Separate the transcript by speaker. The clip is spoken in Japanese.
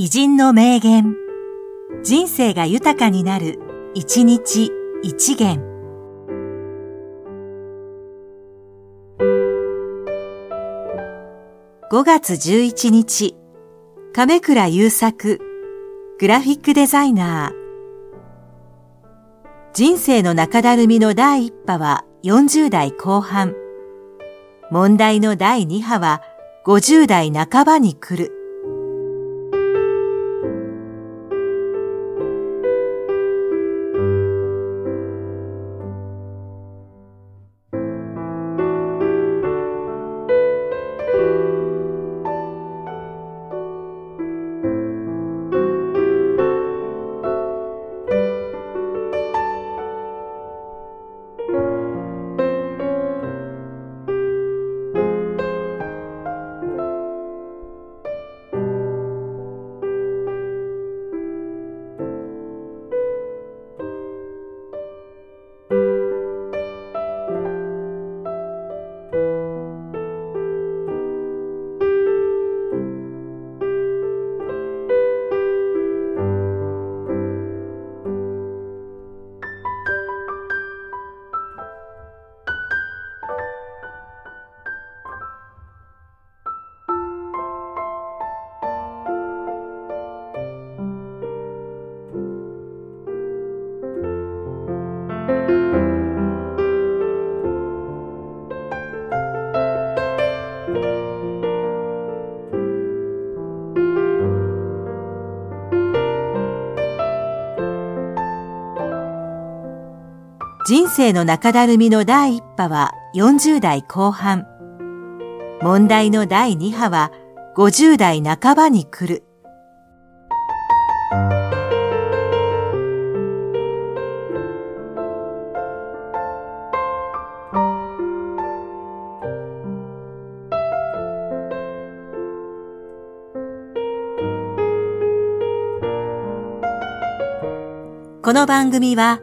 Speaker 1: 偉人の名言。人生が豊かになる、一日一元。5月11日、亀倉優作、グラフィックデザイナー。人生の中だるみの第一波は40代後半。問題の第二波は50代半ばに来る。人生の中だるみの第一波は40代後半。問題の第二波は50代半ばに来る。この番組は、